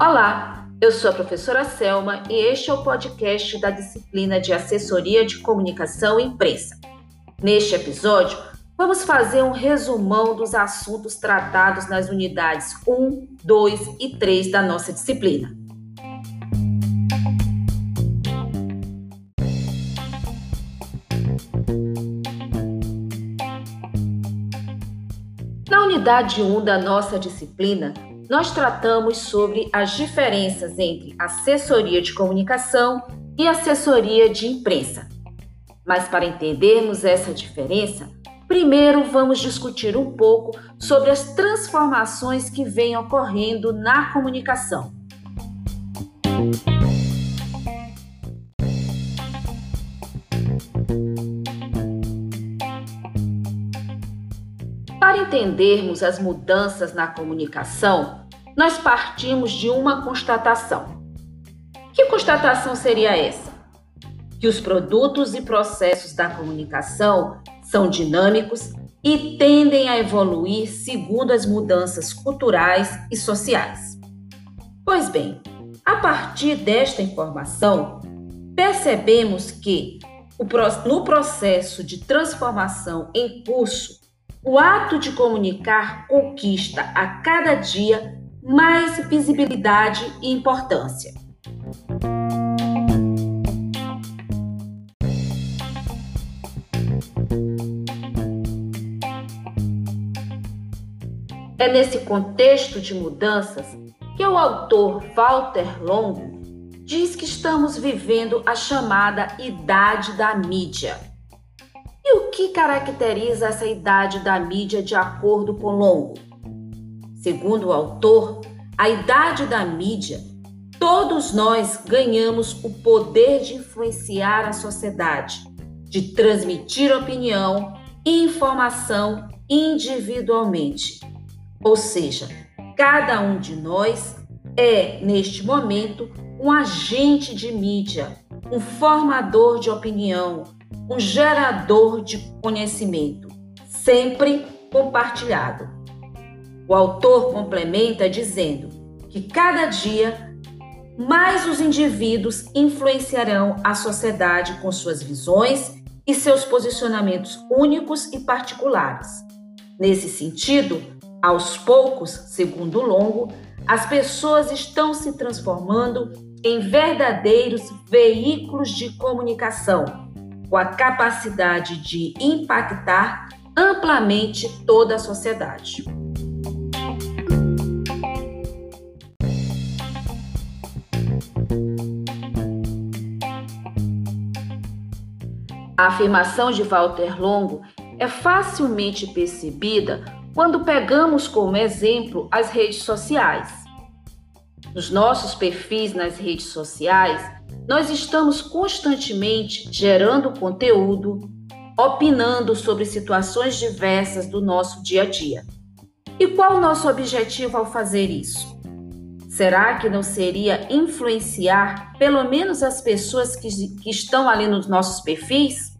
Olá, eu sou a professora Selma e este é o podcast da disciplina de Assessoria de Comunicação e Imprensa. Neste episódio, vamos fazer um resumão dos assuntos tratados nas unidades 1, 2 e 3 da nossa disciplina. Unidade 1 da nossa disciplina, nós tratamos sobre as diferenças entre assessoria de comunicação e assessoria de imprensa. Mas para entendermos essa diferença, primeiro vamos discutir um pouco sobre as transformações que vêm ocorrendo na comunicação. Para entendermos as mudanças na comunicação, nós partimos de uma constatação. Que constatação seria essa? Que os produtos e processos da comunicação são dinâmicos e tendem a evoluir segundo as mudanças culturais e sociais. Pois bem, a partir desta informação, percebemos que no processo de transformação em curso o ato de comunicar conquista a cada dia mais visibilidade e importância. É nesse contexto de mudanças que o autor Walter Longo diz que estamos vivendo a chamada idade da mídia e o que caracteriza essa idade da mídia de acordo com Longo? Segundo o autor, a idade da mídia, todos nós ganhamos o poder de influenciar a sociedade, de transmitir opinião e informação individualmente. Ou seja, cada um de nós é, neste momento, um agente de mídia, um formador de opinião, um gerador de conhecimento, sempre compartilhado. O autor complementa dizendo que cada dia mais os indivíduos influenciarão a sociedade com suas visões e seus posicionamentos únicos e particulares. Nesse sentido, aos poucos, segundo Longo, as pessoas estão se transformando em verdadeiros veículos de comunicação com a capacidade de impactar amplamente toda a sociedade. A afirmação de Walter Longo é facilmente percebida quando pegamos como exemplo as redes sociais. Nos nossos perfis nas redes sociais, nós estamos constantemente gerando conteúdo, opinando sobre situações diversas do nosso dia a dia. E qual o nosso objetivo ao fazer isso? Será que não seria influenciar pelo menos as pessoas que, que estão ali nos nossos perfis?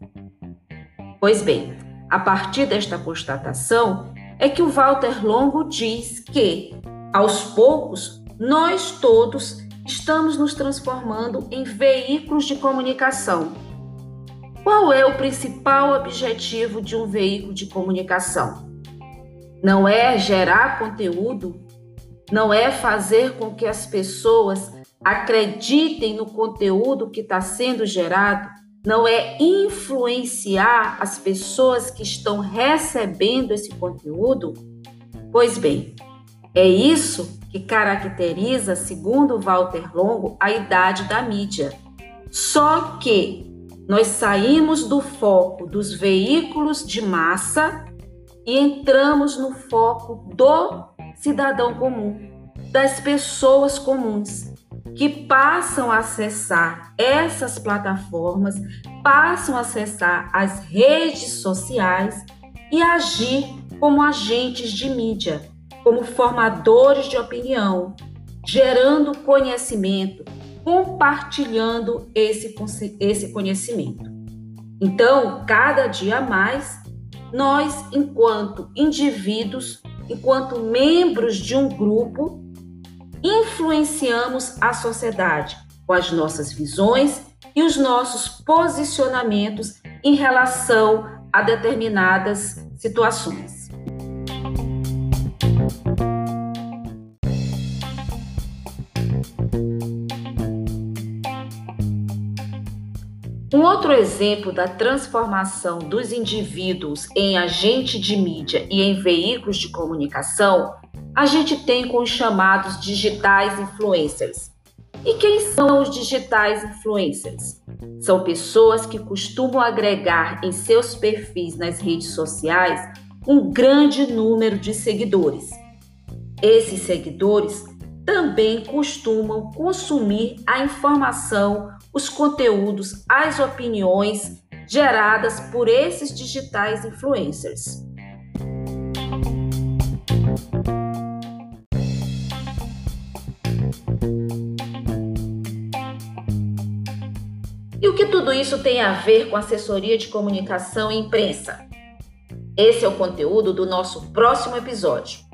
Pois bem, a partir desta constatação é que o Walter Longo diz que, aos poucos, nós todos estamos nos transformando em veículos de comunicação. Qual é o principal objetivo de um veículo de comunicação? Não é gerar conteúdo, não é fazer com que as pessoas acreditem no conteúdo que está sendo gerado, não é influenciar as pessoas que estão recebendo esse conteúdo? Pois bem, é isso que caracteriza, segundo Walter Longo, a idade da mídia. Só que nós saímos do foco dos veículos de massa e entramos no foco do cidadão comum, das pessoas comuns, que passam a acessar essas plataformas, passam a acessar as redes sociais e agir como agentes de mídia como formadores de opinião, gerando conhecimento, compartilhando esse, esse conhecimento. Então, cada dia mais, nós, enquanto indivíduos, enquanto membros de um grupo, influenciamos a sociedade com as nossas visões e os nossos posicionamentos em relação a determinadas situações. Um outro exemplo da transformação dos indivíduos em agente de mídia e em veículos de comunicação, a gente tem com os chamados digitais influencers. E quem são os digitais influencers? São pessoas que costumam agregar em seus perfis nas redes sociais um grande número de seguidores. Esses seguidores também costumam consumir a informação, os conteúdos, as opiniões geradas por esses digitais influencers. E o que tudo isso tem a ver com assessoria de comunicação e imprensa? Esse é o conteúdo do nosso próximo episódio.